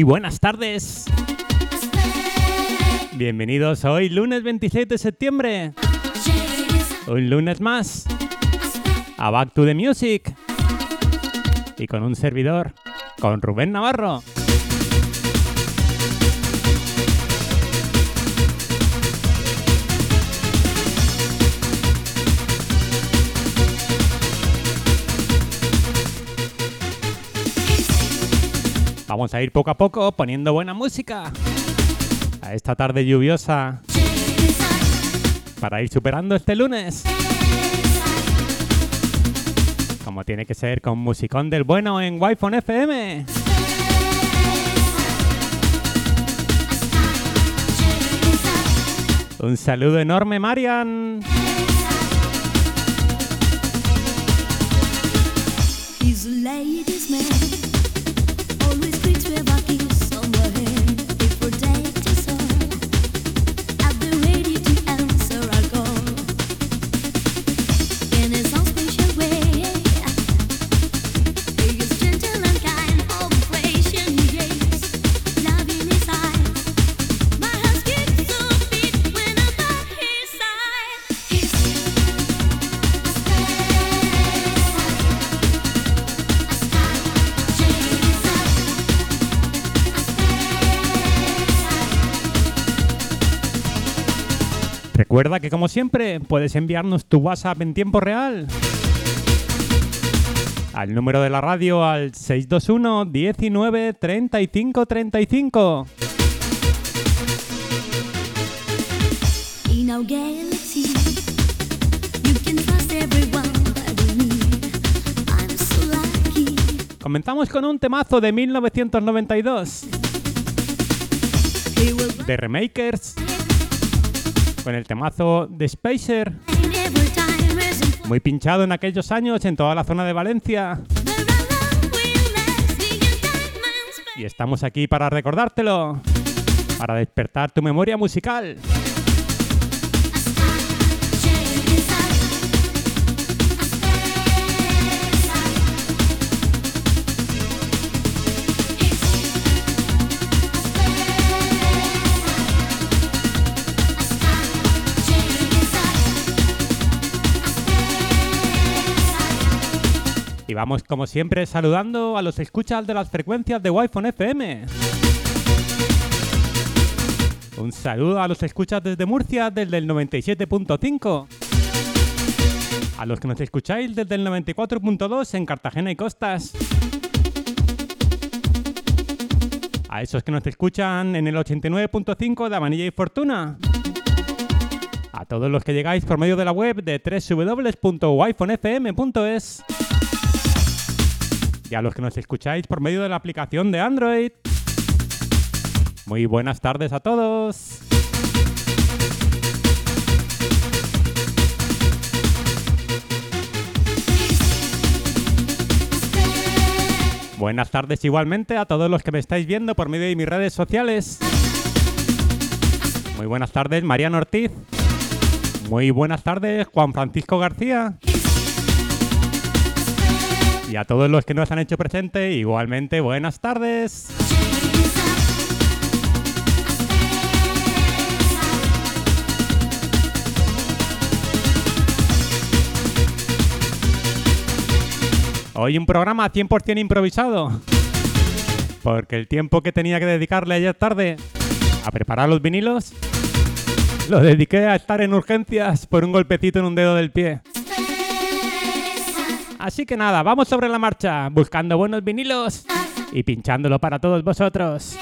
Muy buenas tardes. Bienvenidos hoy, lunes 27 de septiembre. Un lunes más. A Back to the Music. Y con un servidor, con Rubén Navarro. Vamos a ir poco a poco poniendo buena música a esta tarde lluviosa para ir superando este lunes. Como tiene que ser con musicón del bueno en Wi-Fi FM. Un saludo enorme, Marian. Recuerda que como siempre puedes enviarnos tu WhatsApp en tiempo real al número de la radio al 621 19 35 35. In our galaxy, you can trust everyone but me. I'm so lucky. Comenzamos con un temazo de 1992 He will de Remakers con el temazo de Spacer, muy pinchado en aquellos años en toda la zona de Valencia. Y estamos aquí para recordártelo, para despertar tu memoria musical. Y vamos como siempre saludando a los escuchas de las frecuencias de Wi-Fi FM. Un saludo a los escuchas desde Murcia desde el 97.5. A los que nos escucháis desde el 94.2 en Cartagena y Costas. A esos que nos escuchan en el 89.5 de Amanilla y Fortuna. A todos los que llegáis por medio de la web de www.wifonfm.es. Y a los que nos escucháis por medio de la aplicación de Android. Muy buenas tardes a todos. Buenas tardes igualmente a todos los que me estáis viendo por medio de mis redes sociales. Muy buenas tardes, Mariano Ortiz. Muy buenas tardes, Juan Francisco García. Y a todos los que nos han hecho presente, igualmente buenas tardes. Hoy un programa 100% improvisado. Porque el tiempo que tenía que dedicarle ayer tarde a preparar los vinilos, lo dediqué a estar en urgencias por un golpecito en un dedo del pie. Así que nada, vamos sobre la marcha, buscando buenos vinilos y pinchándolo para todos vosotros.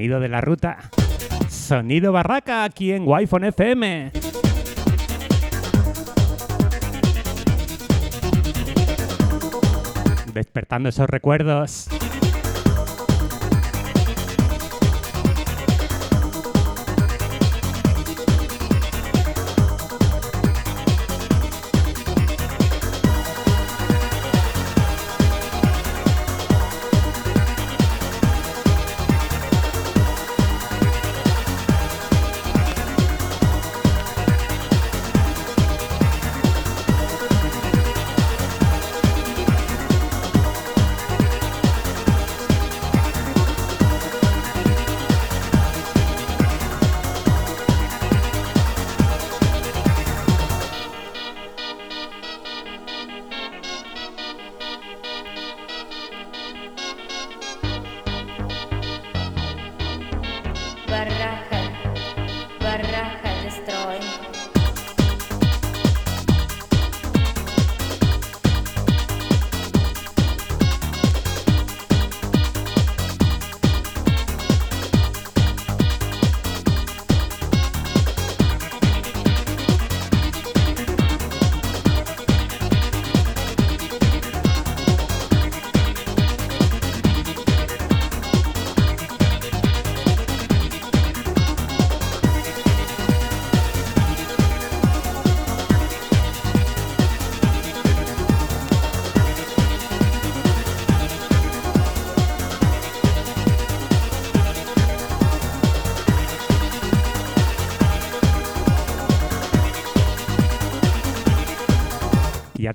Sonido de la ruta. Sonido barraca aquí en Wi-Fi FM. Despertando esos recuerdos.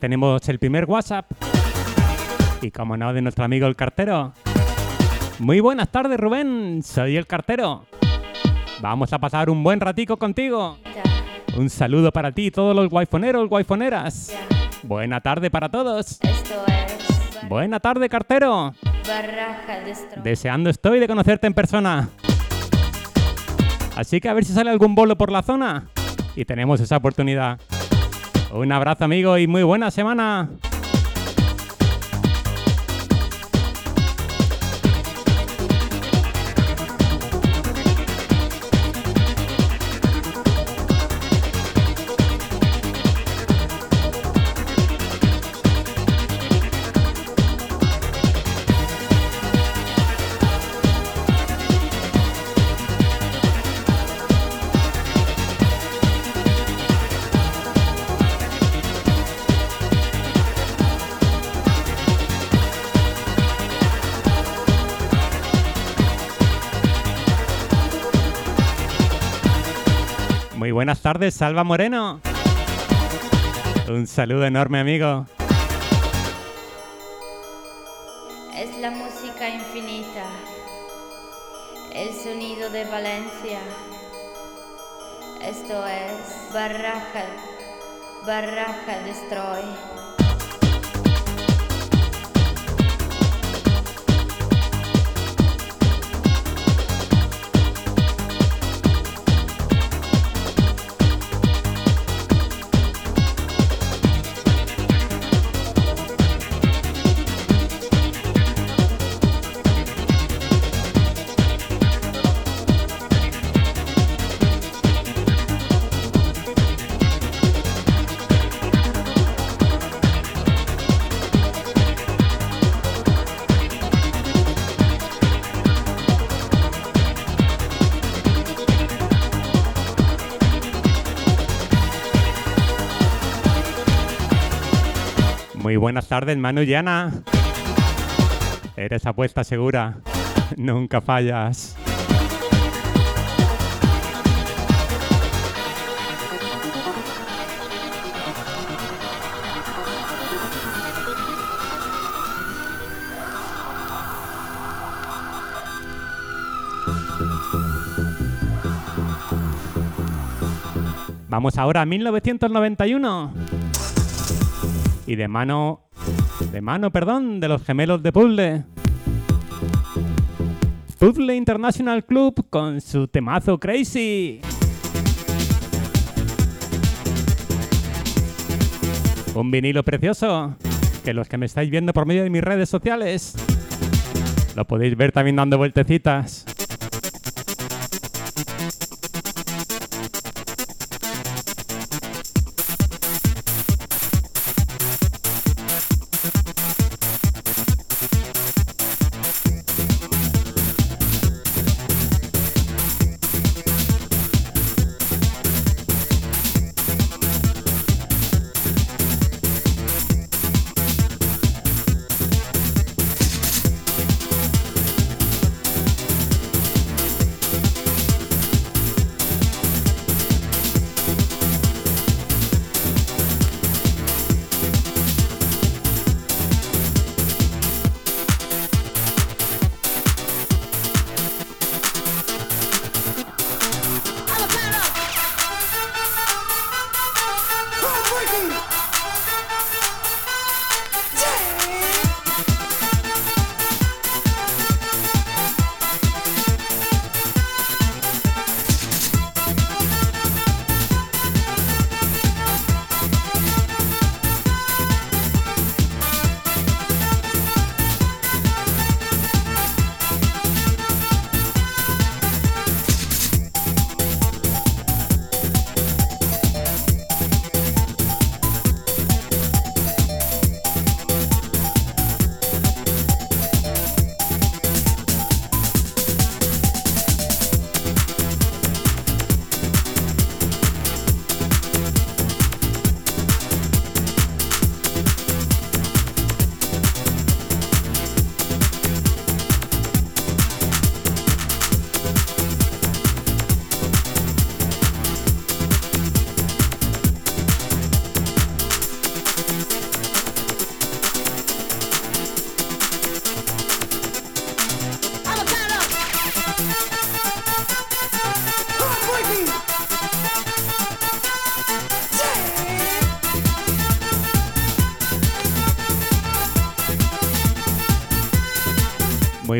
Tenemos el primer WhatsApp. Y como no, de nuestro amigo el cartero. Muy buenas tardes, Rubén. Soy el cartero. Vamos a pasar un buen ratico contigo. Un saludo para ti y todos los guayfoneros, guayfoneras. Buena tarde para todos. Esto es Buena tarde, cartero. Deseando estoy de conocerte en persona. Así que a ver si sale algún bolo por la zona. Y tenemos esa oportunidad. Un abrazo, amigo, y muy buena semana. Muy buenas tardes, Salva Moreno. Un saludo enorme, amigo. Es la música infinita. El sonido de Valencia. Esto es Barraca. Barraca Destroy. Buenas tardes, Manu y Ana. Eres apuesta segura. Nunca fallas. Vamos ahora a 1991. Y de mano. De mano, perdón, de los gemelos de Puzzle. Puzzle International Club con su temazo Crazy. Un vinilo precioso que los que me estáis viendo por medio de mis redes sociales lo podéis ver también dando vueltecitas.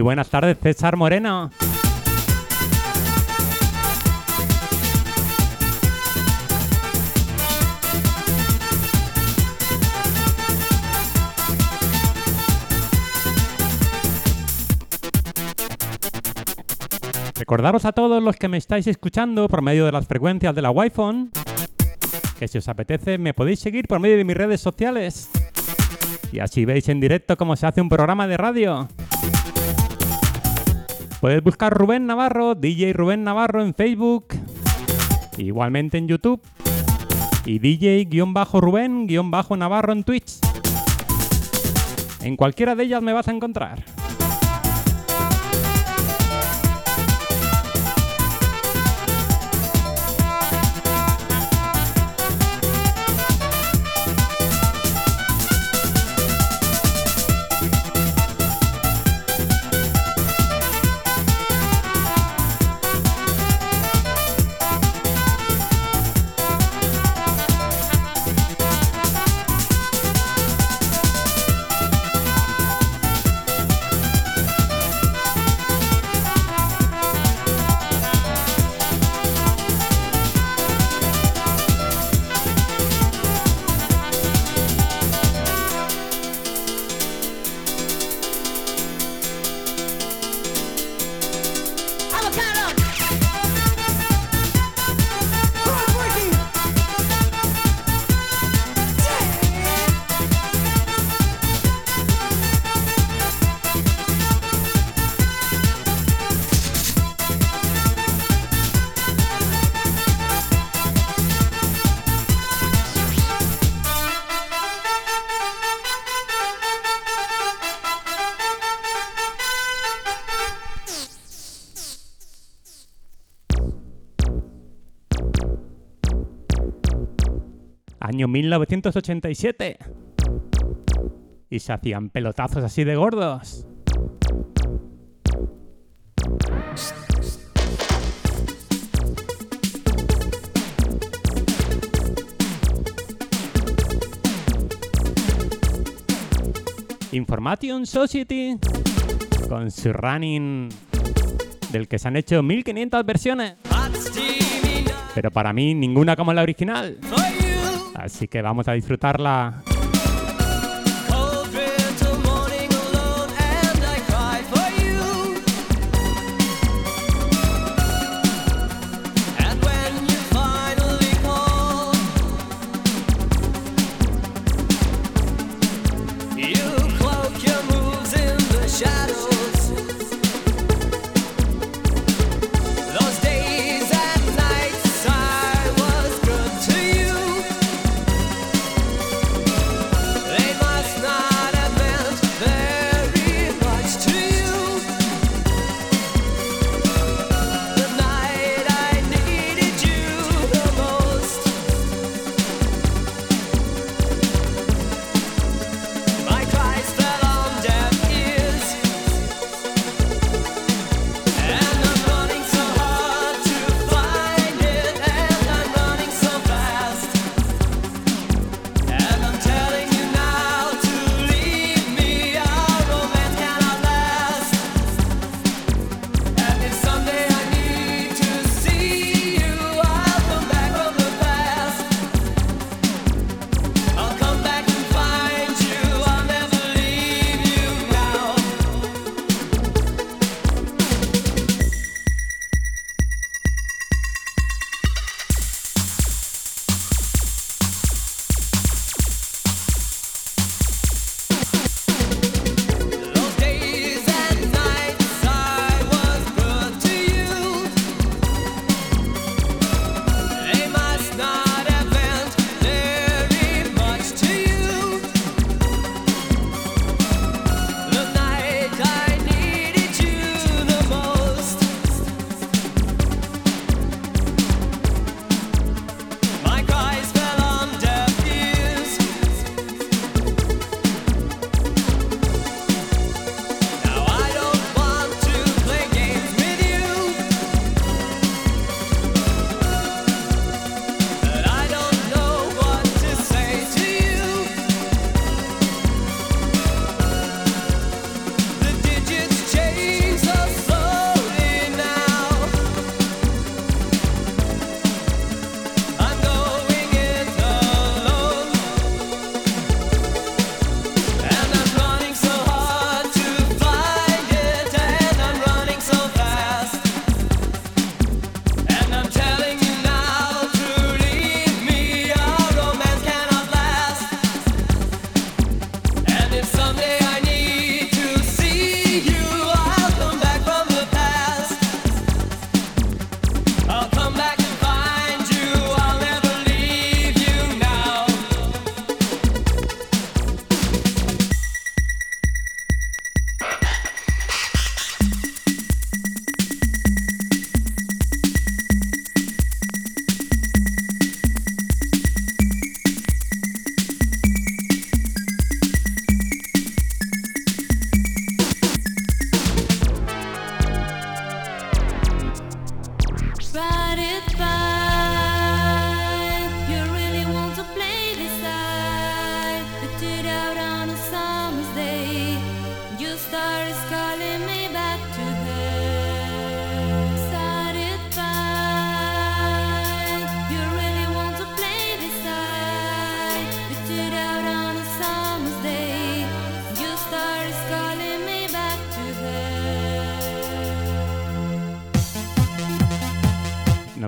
Buenas tardes, César Moreno. Recordaros a todos los que me estáis escuchando por medio de las frecuencias de la Wi-Fi que si os apetece me podéis seguir por medio de mis redes sociales y así veis en directo cómo se hace un programa de radio. Puedes buscar Rubén Navarro, DJ Rubén Navarro en Facebook, igualmente en YouTube y DJ-Rubén-Navarro en Twitch. En cualquiera de ellas me vas a encontrar. Año 1987. Y se hacían pelotazos así de gordos. Information Society con su running del que se han hecho 1500 versiones. Pero para mí ninguna como la original. Así que vamos a disfrutarla.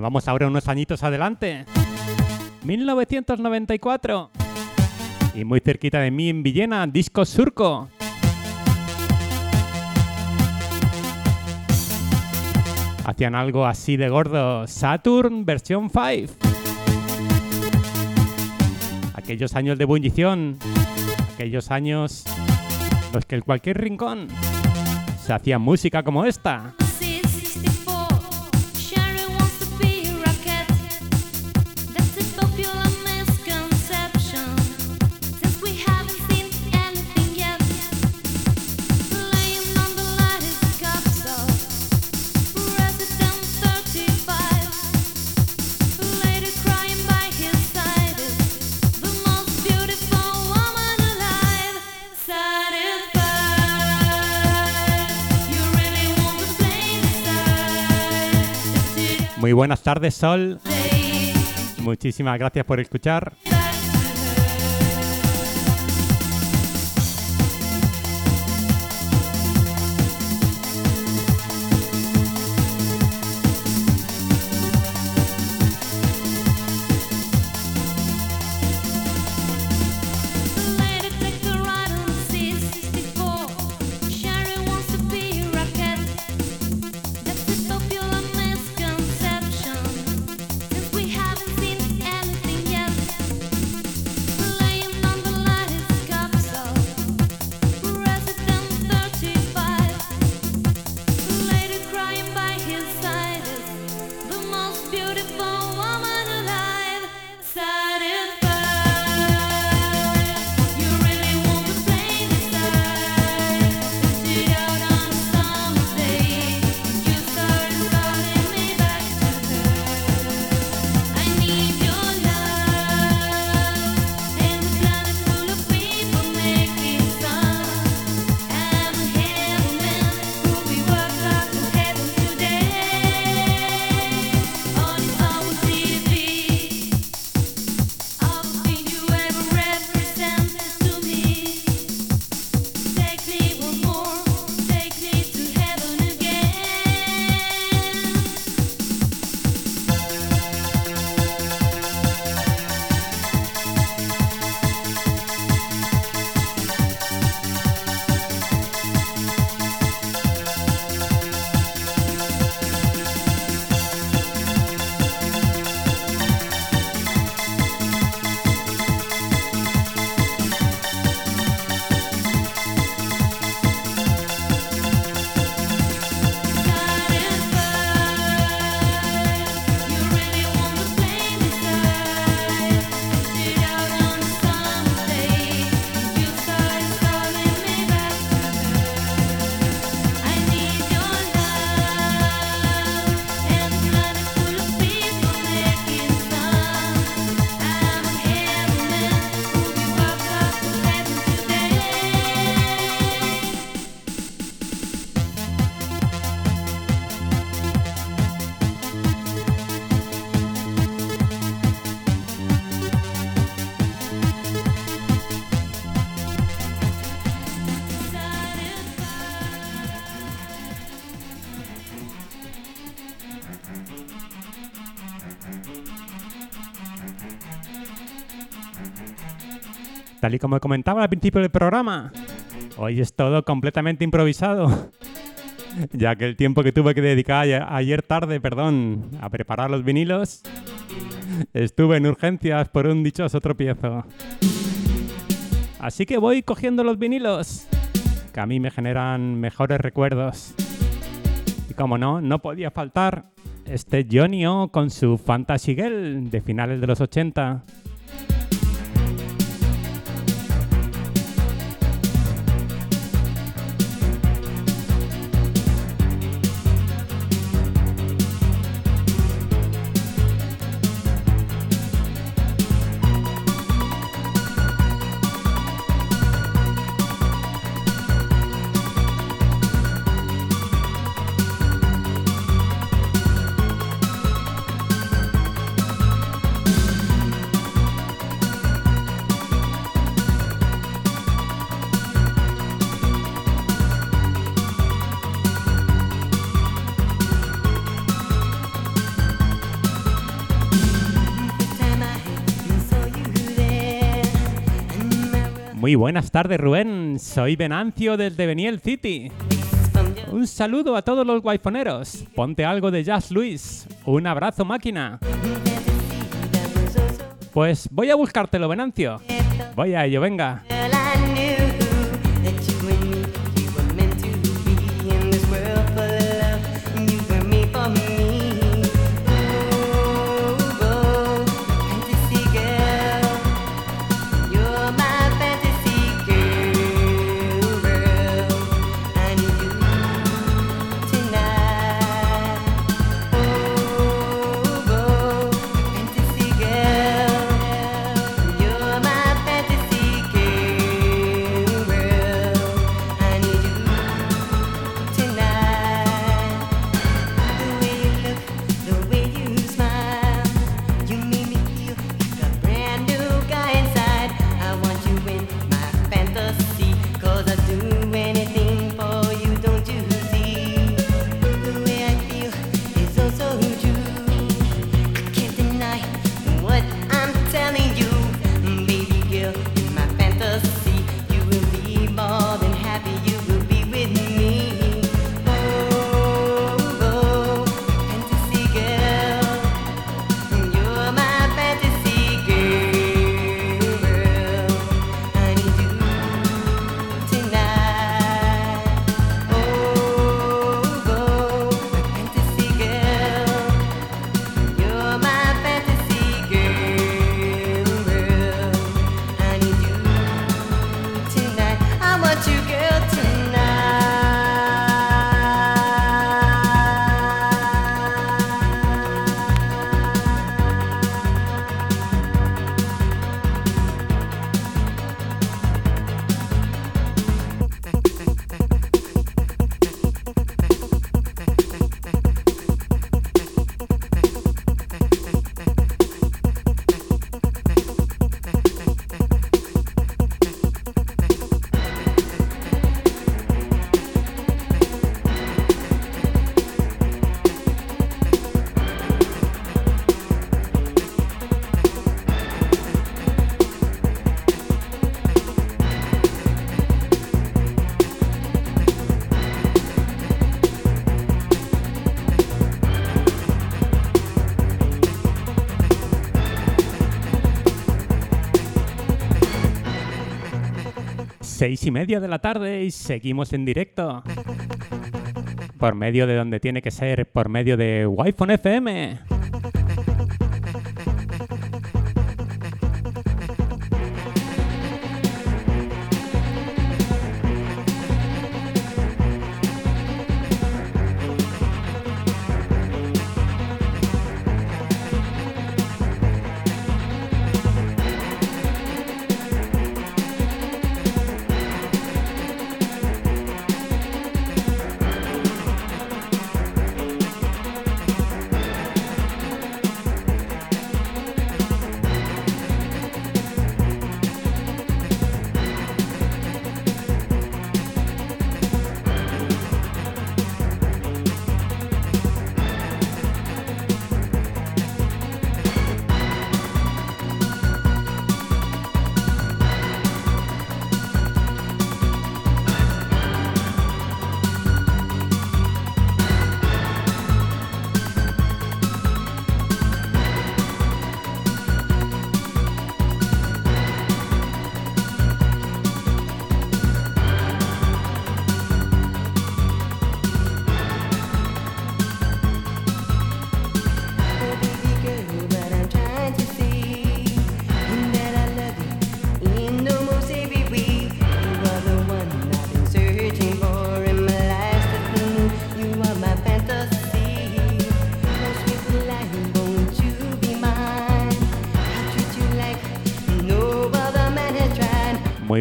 vamos ahora unos añitos adelante. 1994. Y muy cerquita de mí en Villena, Disco Surco. Hacían algo así de gordo. Saturn versión 5. Aquellos años de ebullición. Aquellos años los que en cualquier rincón se hacía música como esta. Muy buenas tardes, Sol. Muchísimas gracias por escuchar. Tal y como comentaba al principio del programa, hoy es todo completamente improvisado. Ya que el tiempo que tuve que dedicar ayer, tarde, perdón, a preparar los vinilos, estuve en urgencias por un dichoso tropiezo. Así que voy cogiendo los vinilos, que a mí me generan mejores recuerdos. Y como no, no podía faltar este Johnny O con su Fantasy Girl de finales de los 80. Muy buenas tardes, Rubén. Soy Venancio desde Beniel City. Un saludo a todos los guayfoneros. Ponte algo de Jazz Luis. Un abrazo, máquina. Pues voy a buscártelo, Venancio. Voy a ello, venga. Seis y media de la tarde y seguimos en directo. Por medio de donde tiene que ser, por medio de Wi-Fi FM.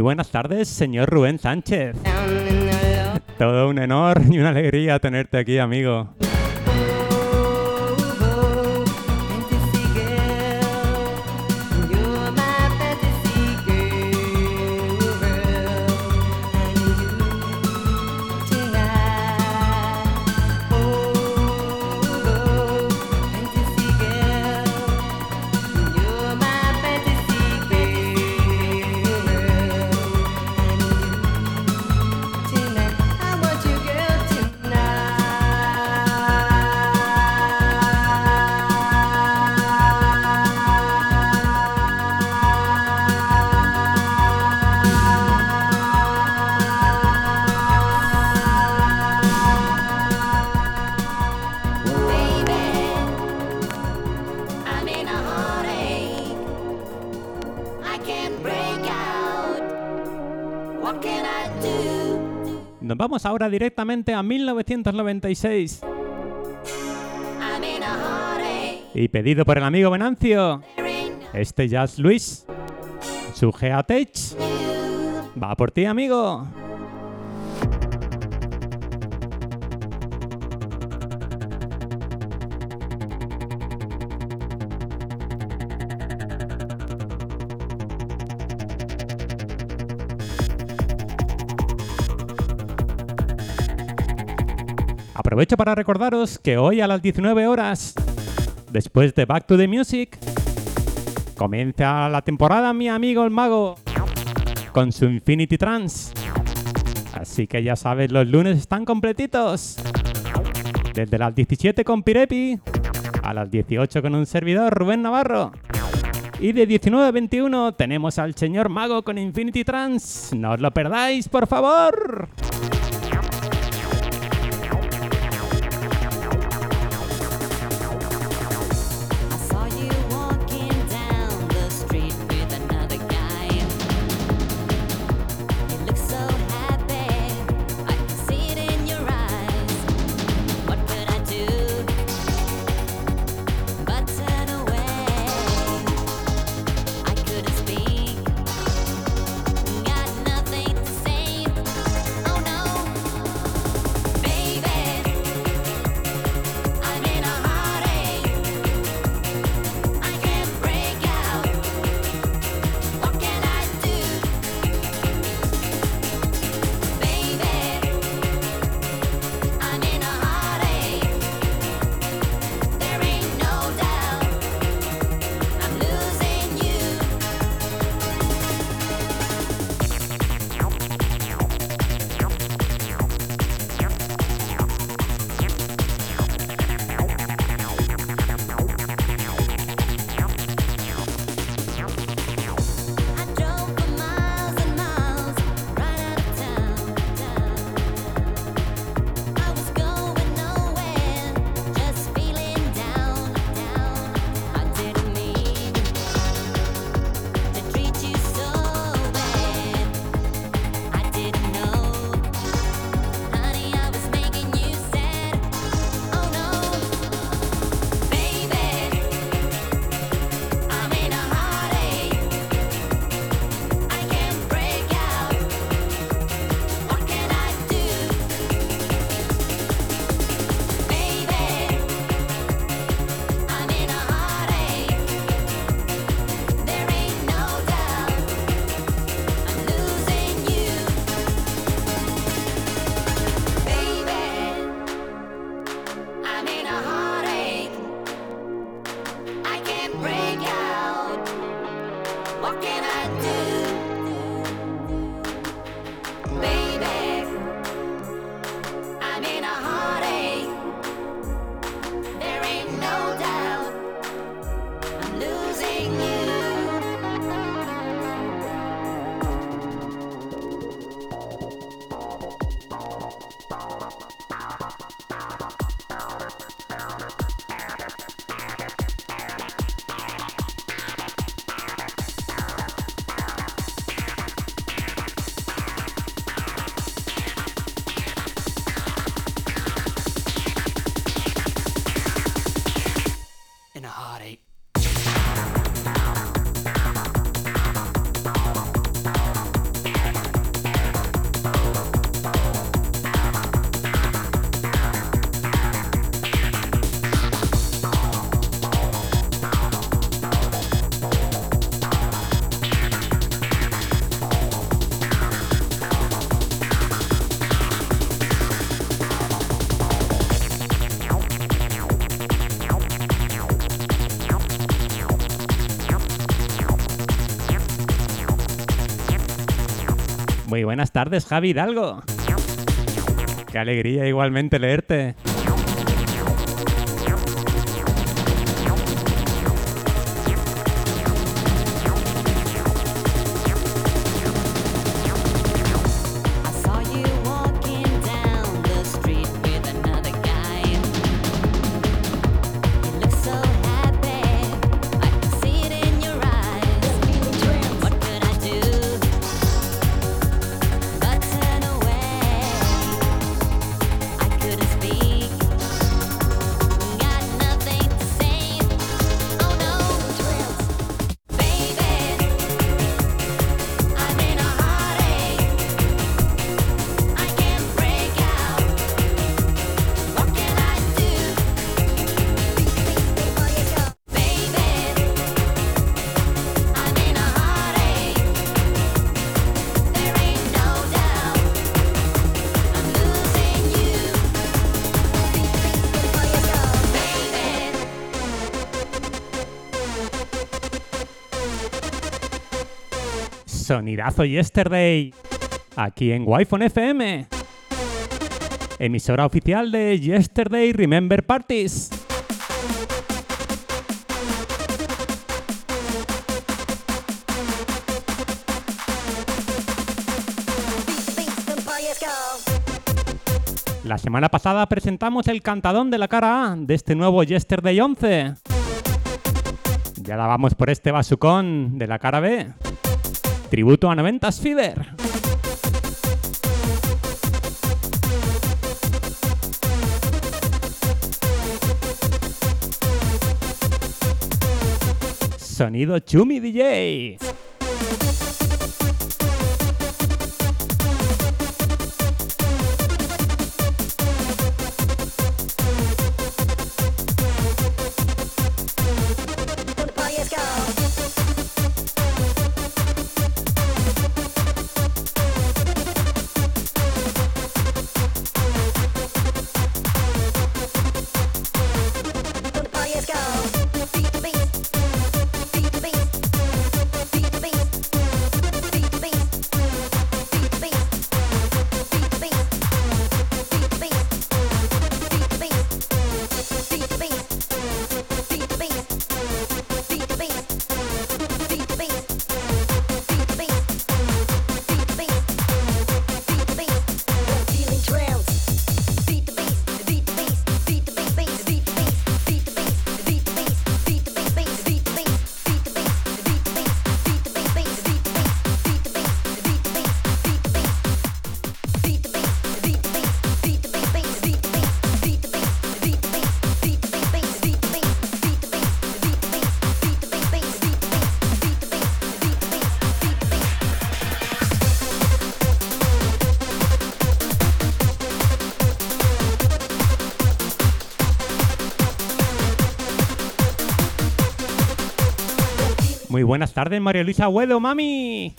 Buenas tardes, señor Rubén Sánchez. Todo un honor y una alegría tenerte aquí, amigo. Vamos ahora directamente a 1996 I'm in a heartache. y pedido por el amigo Venancio, este Jazz Luis, su va por ti, amigo. Aprovecho para recordaros que hoy a las 19 horas, después de Back to the Music, comienza la temporada mi amigo el mago con su Infinity Trance. Así que ya sabes, los lunes están completitos. Desde las 17 con Pirepi a las 18 con un servidor, Rubén Navarro. Y de 19 a 21 tenemos al señor mago con Infinity Trance. No os lo perdáis, por favor. Muy buenas tardes, Javi Hidalgo. Qué alegría igualmente leerte. Sonidazo Yesterday. Aquí en Wi-Fi FM. Emisora oficial de Yesterday Remember Parties. La semana pasada presentamos el cantadón de la cara A de este nuevo Yesterday 11. Ya la vamos por este basucón de la cara B. Tributo a 90s Fever. Sonido Chumi DJ. Buenas tardes, María Luisa Huedo, mami.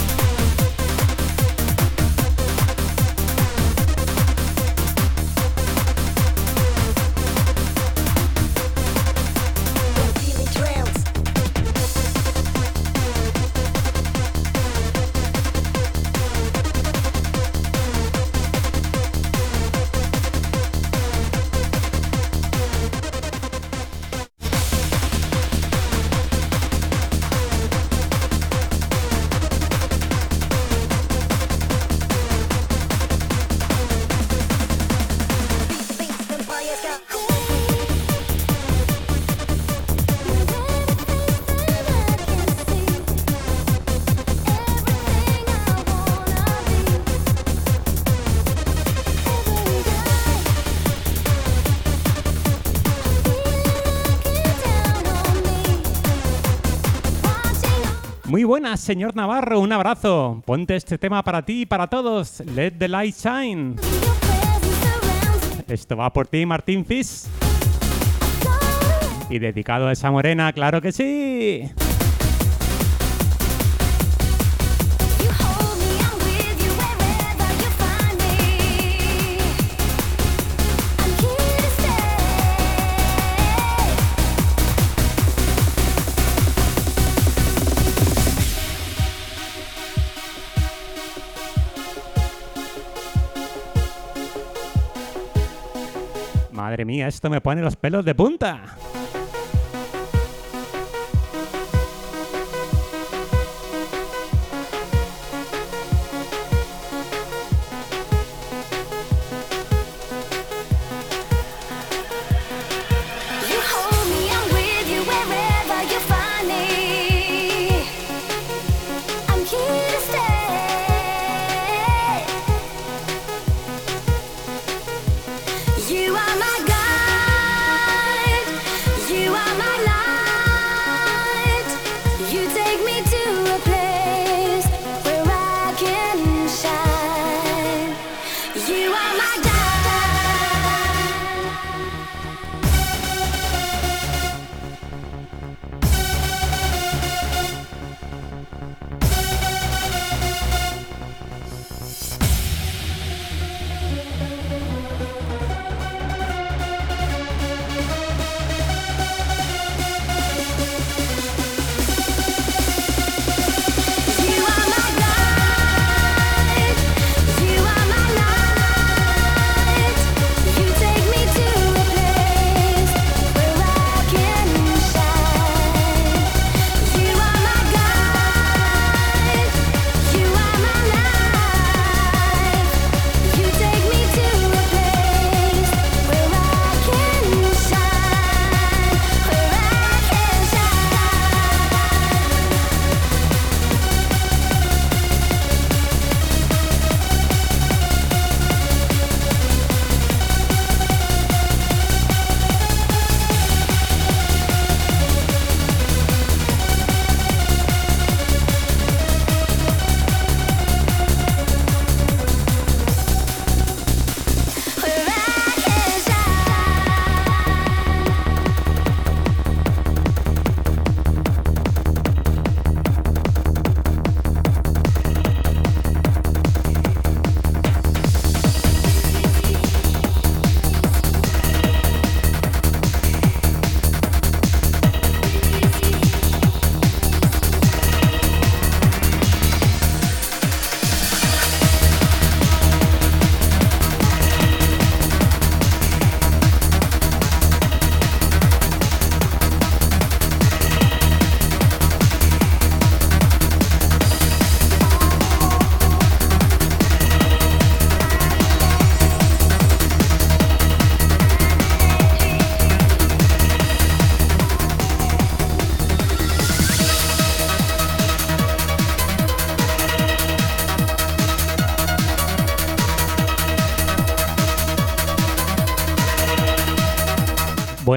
Buenas, señor Navarro, un abrazo. Ponte este tema para ti y para todos. Let the light shine. Esto va por ti, Martín Fis. Y dedicado a esa morena, claro que sí. Madre mía, esto me pone los pelos de punta. my God.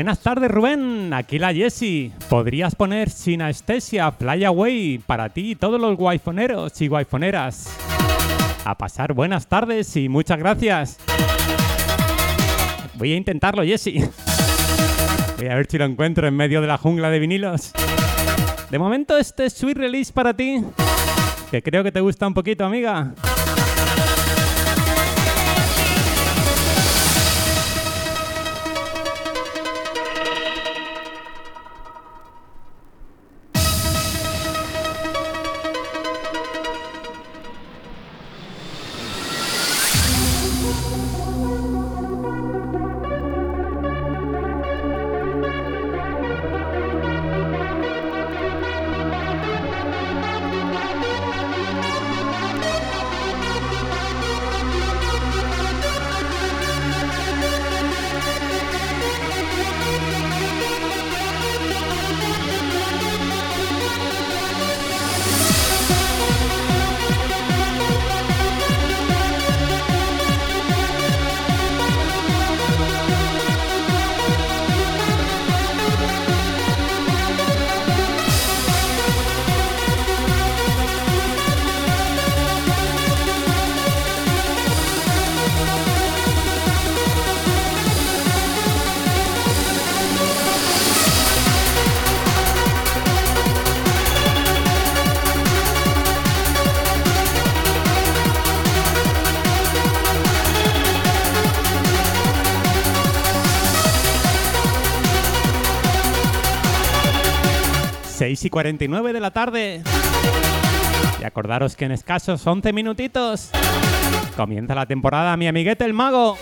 Buenas tardes, Rubén. Aquí la Jessie. ¿Podrías poner sin anestesia Fly Away para ti y todos los guayfoneros y guayfoneras? A pasar buenas tardes y muchas gracias. Voy a intentarlo, Jessie. Voy a ver si lo encuentro en medio de la jungla de vinilos. De momento, este es Sweet Release para ti. Que creo que te gusta un poquito, amiga. 49 de la tarde. Y acordaros que en escasos 11 minutitos comienza la temporada mi amiguete el mago.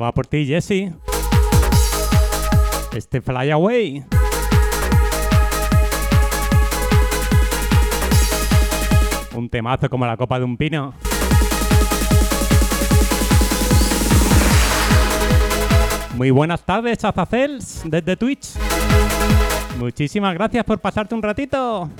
Va por ti, Jesse. Este Fly Away. Un temazo como la copa de un pino. Muy buenas tardes, Azacels, desde Twitch. Muchísimas gracias por pasarte un ratito.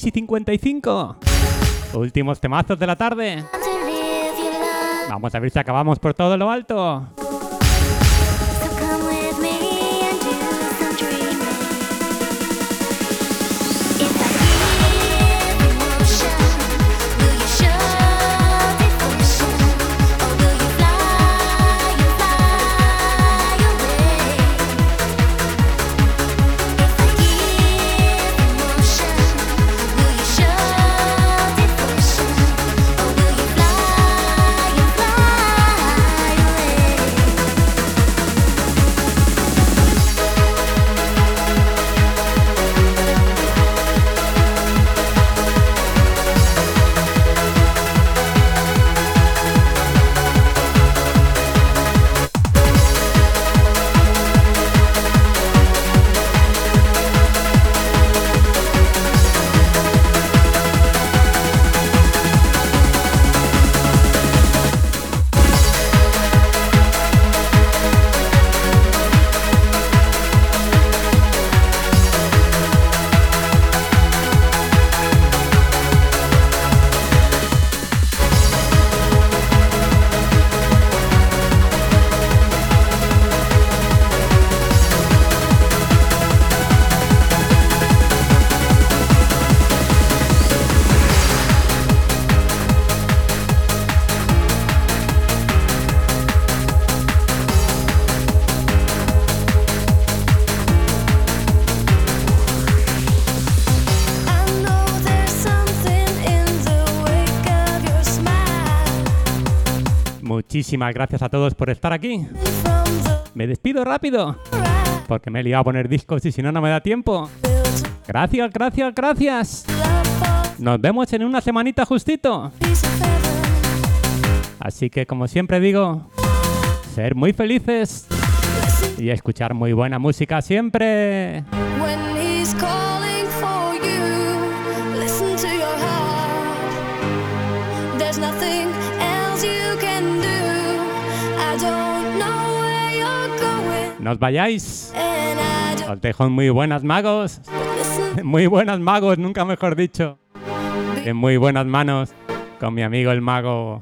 6 y 55. Últimos temazos de la tarde. Vamos a ver si acabamos por todo lo alto. Muchísimas gracias a todos por estar aquí. Me despido rápido, porque me he liado a poner discos y si no, no me da tiempo. Gracias, gracias, gracias. Nos vemos en una semanita justito. Así que, como siempre digo, ser muy felices y escuchar muy buena música siempre. No vayáis. Os en muy buenas magos. Muy buenas magos, nunca mejor dicho. En muy buenas manos con mi amigo el mago.